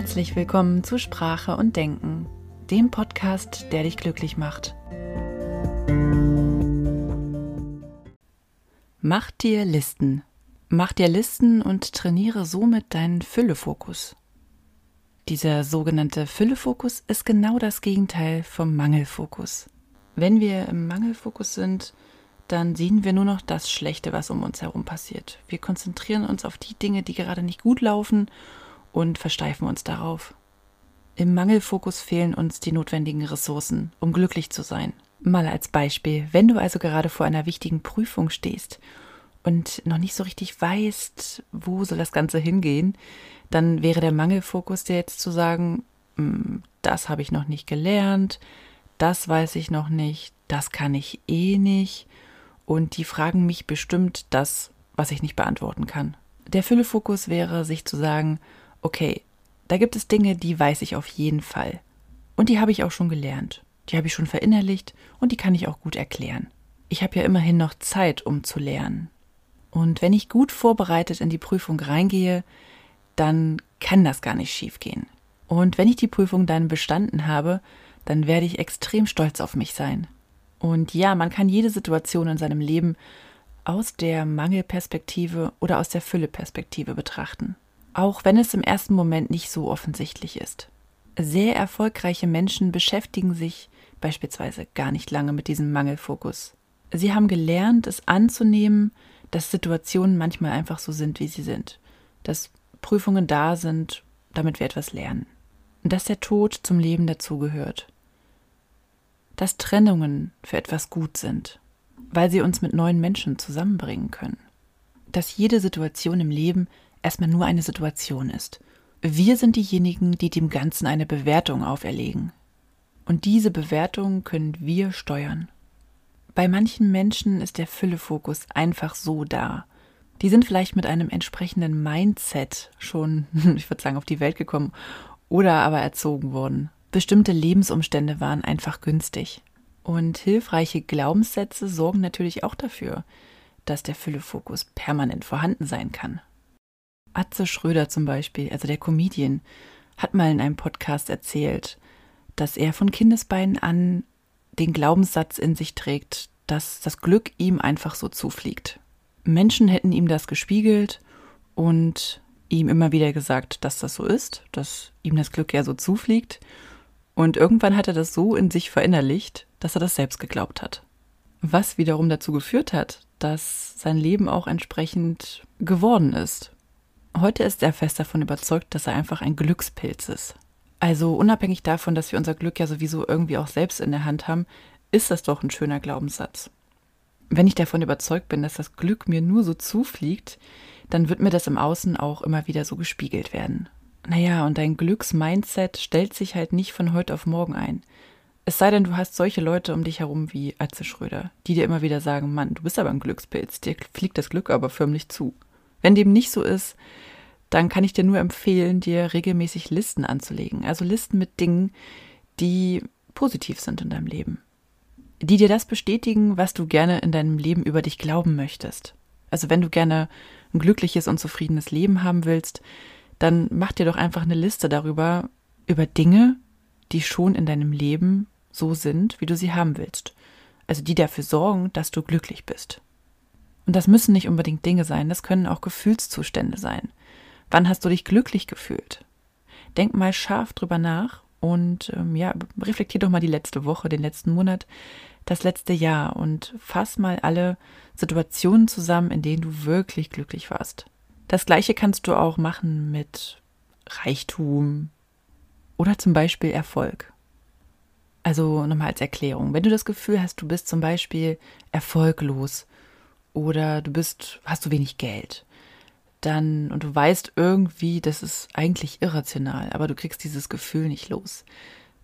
Herzlich willkommen zu Sprache und Denken, dem Podcast, der dich glücklich macht. Mach dir Listen. Mach dir Listen und trainiere somit deinen Füllefokus. Dieser sogenannte Füllefokus ist genau das Gegenteil vom Mangelfokus. Wenn wir im Mangelfokus sind, dann sehen wir nur noch das Schlechte, was um uns herum passiert. Wir konzentrieren uns auf die Dinge, die gerade nicht gut laufen und versteifen uns darauf. Im Mangelfokus fehlen uns die notwendigen Ressourcen, um glücklich zu sein. Mal als Beispiel, wenn du also gerade vor einer wichtigen Prüfung stehst und noch nicht so richtig weißt, wo soll das Ganze hingehen, dann wäre der Mangelfokus dir jetzt zu sagen, hm, das habe ich noch nicht gelernt, das weiß ich noch nicht, das kann ich eh nicht und die fragen mich bestimmt das, was ich nicht beantworten kann. Der Füllefokus wäre, sich zu sagen, okay, da gibt es Dinge, die weiß ich auf jeden Fall. Und die habe ich auch schon gelernt. Die habe ich schon verinnerlicht und die kann ich auch gut erklären. Ich habe ja immerhin noch Zeit, um zu lernen. Und wenn ich gut vorbereitet in die Prüfung reingehe, dann kann das gar nicht schiefgehen. Und wenn ich die Prüfung dann bestanden habe, dann werde ich extrem stolz auf mich sein. Und ja, man kann jede Situation in seinem Leben aus der Mangelperspektive oder aus der Fülleperspektive betrachten auch wenn es im ersten Moment nicht so offensichtlich ist. Sehr erfolgreiche Menschen beschäftigen sich beispielsweise gar nicht lange mit diesem Mangelfokus. Sie haben gelernt, es anzunehmen, dass Situationen manchmal einfach so sind, wie sie sind, dass Prüfungen da sind, damit wir etwas lernen, dass der Tod zum Leben dazugehört, dass Trennungen für etwas gut sind, weil sie uns mit neuen Menschen zusammenbringen können, dass jede Situation im Leben erstmal nur eine Situation ist. Wir sind diejenigen, die dem Ganzen eine Bewertung auferlegen. Und diese Bewertung können wir steuern. Bei manchen Menschen ist der Füllefokus einfach so da. Die sind vielleicht mit einem entsprechenden Mindset schon, ich würde sagen, auf die Welt gekommen oder aber erzogen worden. Bestimmte Lebensumstände waren einfach günstig. Und hilfreiche Glaubenssätze sorgen natürlich auch dafür, dass der Füllefokus permanent vorhanden sein kann. Atze Schröder zum Beispiel, also der Comedian, hat mal in einem Podcast erzählt, dass er von Kindesbeinen an den Glaubenssatz in sich trägt, dass das Glück ihm einfach so zufliegt. Menschen hätten ihm das gespiegelt und ihm immer wieder gesagt, dass das so ist, dass ihm das Glück ja so zufliegt. Und irgendwann hat er das so in sich verinnerlicht, dass er das selbst geglaubt hat. Was wiederum dazu geführt hat, dass sein Leben auch entsprechend geworden ist. Heute ist er fest davon überzeugt, dass er einfach ein Glückspilz ist. Also unabhängig davon, dass wir unser Glück ja sowieso irgendwie auch selbst in der Hand haben, ist das doch ein schöner Glaubenssatz. Wenn ich davon überzeugt bin, dass das Glück mir nur so zufliegt, dann wird mir das im Außen auch immer wieder so gespiegelt werden. Naja, und dein Glücksmindset stellt sich halt nicht von heute auf morgen ein. Es sei denn, du hast solche Leute um dich herum wie Atze Schröder, die dir immer wieder sagen, Mann, du bist aber ein Glückspilz, dir fliegt das Glück aber förmlich zu. Wenn dem nicht so ist, dann kann ich dir nur empfehlen, dir regelmäßig Listen anzulegen. Also Listen mit Dingen, die positiv sind in deinem Leben. Die dir das bestätigen, was du gerne in deinem Leben über dich glauben möchtest. Also wenn du gerne ein glückliches und zufriedenes Leben haben willst, dann mach dir doch einfach eine Liste darüber, über Dinge, die schon in deinem Leben so sind, wie du sie haben willst. Also die dafür sorgen, dass du glücklich bist. Und das müssen nicht unbedingt Dinge sein, das können auch Gefühlszustände sein. Wann hast du dich glücklich gefühlt? Denk mal scharf drüber nach und ähm, ja, reflektier doch mal die letzte Woche, den letzten Monat, das letzte Jahr und fass mal alle Situationen zusammen, in denen du wirklich glücklich warst. Das gleiche kannst du auch machen mit Reichtum oder zum Beispiel Erfolg. Also nochmal als Erklärung, wenn du das Gefühl hast, du bist zum Beispiel erfolglos oder du bist, hast du wenig Geld, dann, und du weißt irgendwie, das ist eigentlich irrational, aber du kriegst dieses Gefühl nicht los,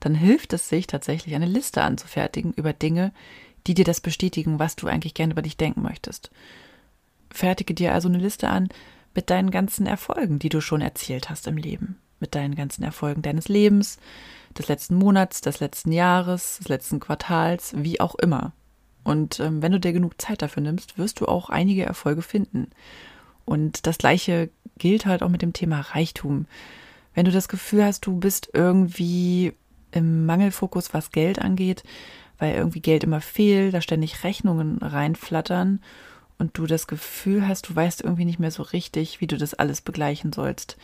dann hilft es sich tatsächlich, eine Liste anzufertigen über Dinge, die dir das bestätigen, was du eigentlich gerne über dich denken möchtest. Fertige dir also eine Liste an mit deinen ganzen Erfolgen, die du schon erzielt hast im Leben, mit deinen ganzen Erfolgen deines Lebens, des letzten Monats, des letzten Jahres, des letzten Quartals, wie auch immer. Und ähm, wenn du dir genug Zeit dafür nimmst, wirst du auch einige Erfolge finden. Und das Gleiche gilt halt auch mit dem Thema Reichtum. Wenn du das Gefühl hast, du bist irgendwie im Mangelfokus, was Geld angeht, weil irgendwie Geld immer fehlt, da ständig Rechnungen reinflattern und du das Gefühl hast, du weißt irgendwie nicht mehr so richtig, wie du das alles begleichen sollst,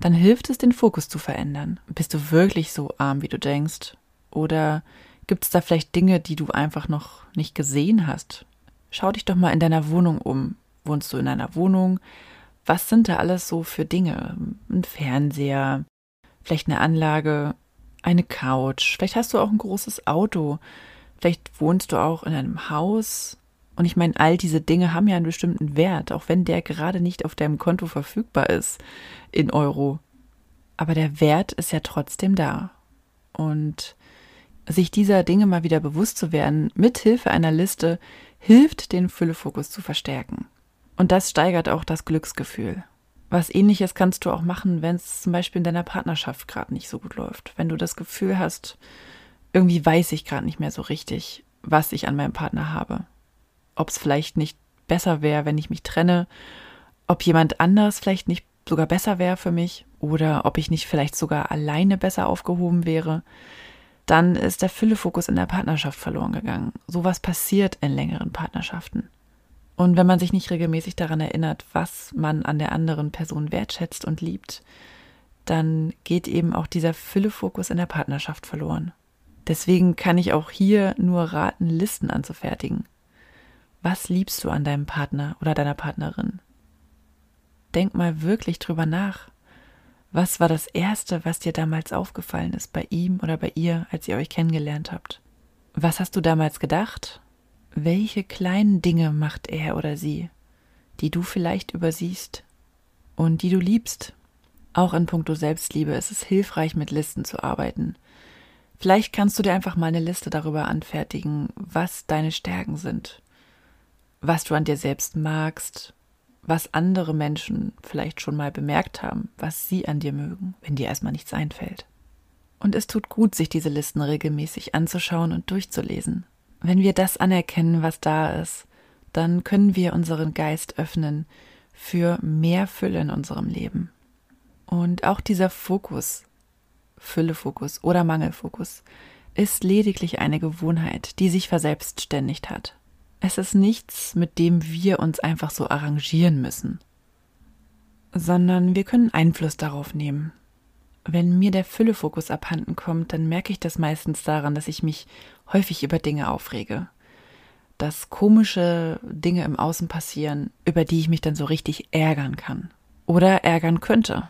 dann hilft es, den Fokus zu verändern. Bist du wirklich so arm, wie du denkst? Oder gibt es da vielleicht Dinge, die du einfach noch nicht gesehen hast? Schau dich doch mal in deiner Wohnung um. Wohnst du in einer Wohnung? Was sind da alles so für Dinge? Ein Fernseher, vielleicht eine Anlage, eine Couch, vielleicht hast du auch ein großes Auto, vielleicht wohnst du auch in einem Haus. Und ich meine, all diese Dinge haben ja einen bestimmten Wert, auch wenn der gerade nicht auf deinem Konto verfügbar ist in Euro. Aber der Wert ist ja trotzdem da. Und sich dieser Dinge mal wieder bewusst zu werden, mit Hilfe einer Liste, hilft, den Füllefokus zu verstärken. Und das steigert auch das Glücksgefühl. Was ähnliches kannst du auch machen, wenn es zum Beispiel in deiner Partnerschaft gerade nicht so gut läuft. Wenn du das Gefühl hast, irgendwie weiß ich gerade nicht mehr so richtig, was ich an meinem Partner habe. Ob es vielleicht nicht besser wäre, wenn ich mich trenne, ob jemand anders vielleicht nicht sogar besser wäre für mich oder ob ich nicht vielleicht sogar alleine besser aufgehoben wäre, dann ist der Füllefokus in der Partnerschaft verloren gegangen. Sowas passiert in längeren Partnerschaften. Und wenn man sich nicht regelmäßig daran erinnert, was man an der anderen Person wertschätzt und liebt, dann geht eben auch dieser Füllefokus in der Partnerschaft verloren. Deswegen kann ich auch hier nur raten, Listen anzufertigen. Was liebst du an deinem Partner oder deiner Partnerin? Denk mal wirklich drüber nach. Was war das Erste, was dir damals aufgefallen ist bei ihm oder bei ihr, als ihr euch kennengelernt habt? Was hast du damals gedacht? Welche kleinen Dinge macht er oder sie, die du vielleicht übersiehst und die du liebst? Auch in puncto Selbstliebe ist es hilfreich, mit Listen zu arbeiten. Vielleicht kannst du dir einfach mal eine Liste darüber anfertigen, was deine Stärken sind, was du an dir selbst magst, was andere Menschen vielleicht schon mal bemerkt haben, was sie an dir mögen, wenn dir erstmal nichts einfällt. Und es tut gut, sich diese Listen regelmäßig anzuschauen und durchzulesen. Wenn wir das anerkennen, was da ist, dann können wir unseren Geist öffnen für mehr Fülle in unserem Leben. Und auch dieser Fokus, Füllefokus oder Mangelfokus, ist lediglich eine Gewohnheit, die sich verselbstständigt hat. Es ist nichts, mit dem wir uns einfach so arrangieren müssen, sondern wir können Einfluss darauf nehmen. Wenn mir der Füllefokus abhanden kommt, dann merke ich das meistens daran, dass ich mich häufig über Dinge aufrege. Dass komische Dinge im Außen passieren, über die ich mich dann so richtig ärgern kann. Oder ärgern könnte.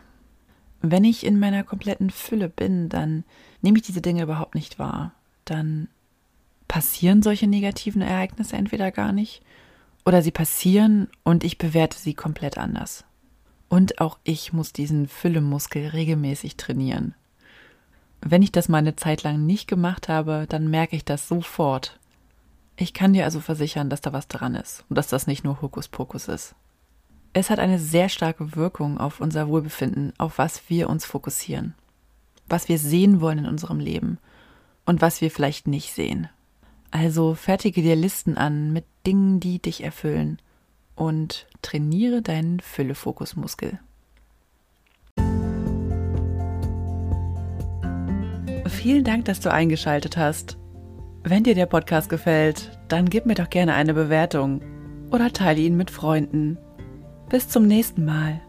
Wenn ich in meiner kompletten Fülle bin, dann nehme ich diese Dinge überhaupt nicht wahr. Dann passieren solche negativen Ereignisse entweder gar nicht oder sie passieren und ich bewerte sie komplett anders. Und auch ich muss diesen Füllemuskel regelmäßig trainieren. Wenn ich das mal eine Zeit lang nicht gemacht habe, dann merke ich das sofort. Ich kann dir also versichern, dass da was dran ist und dass das nicht nur Hokuspokus ist. Es hat eine sehr starke Wirkung auf unser Wohlbefinden, auf was wir uns fokussieren, was wir sehen wollen in unserem Leben und was wir vielleicht nicht sehen. Also fertige dir Listen an mit Dingen, die dich erfüllen und trainiere deinen Füllefokusmuskel. Vielen Dank, dass du eingeschaltet hast. Wenn dir der Podcast gefällt, dann gib mir doch gerne eine Bewertung oder teile ihn mit Freunden. Bis zum nächsten Mal.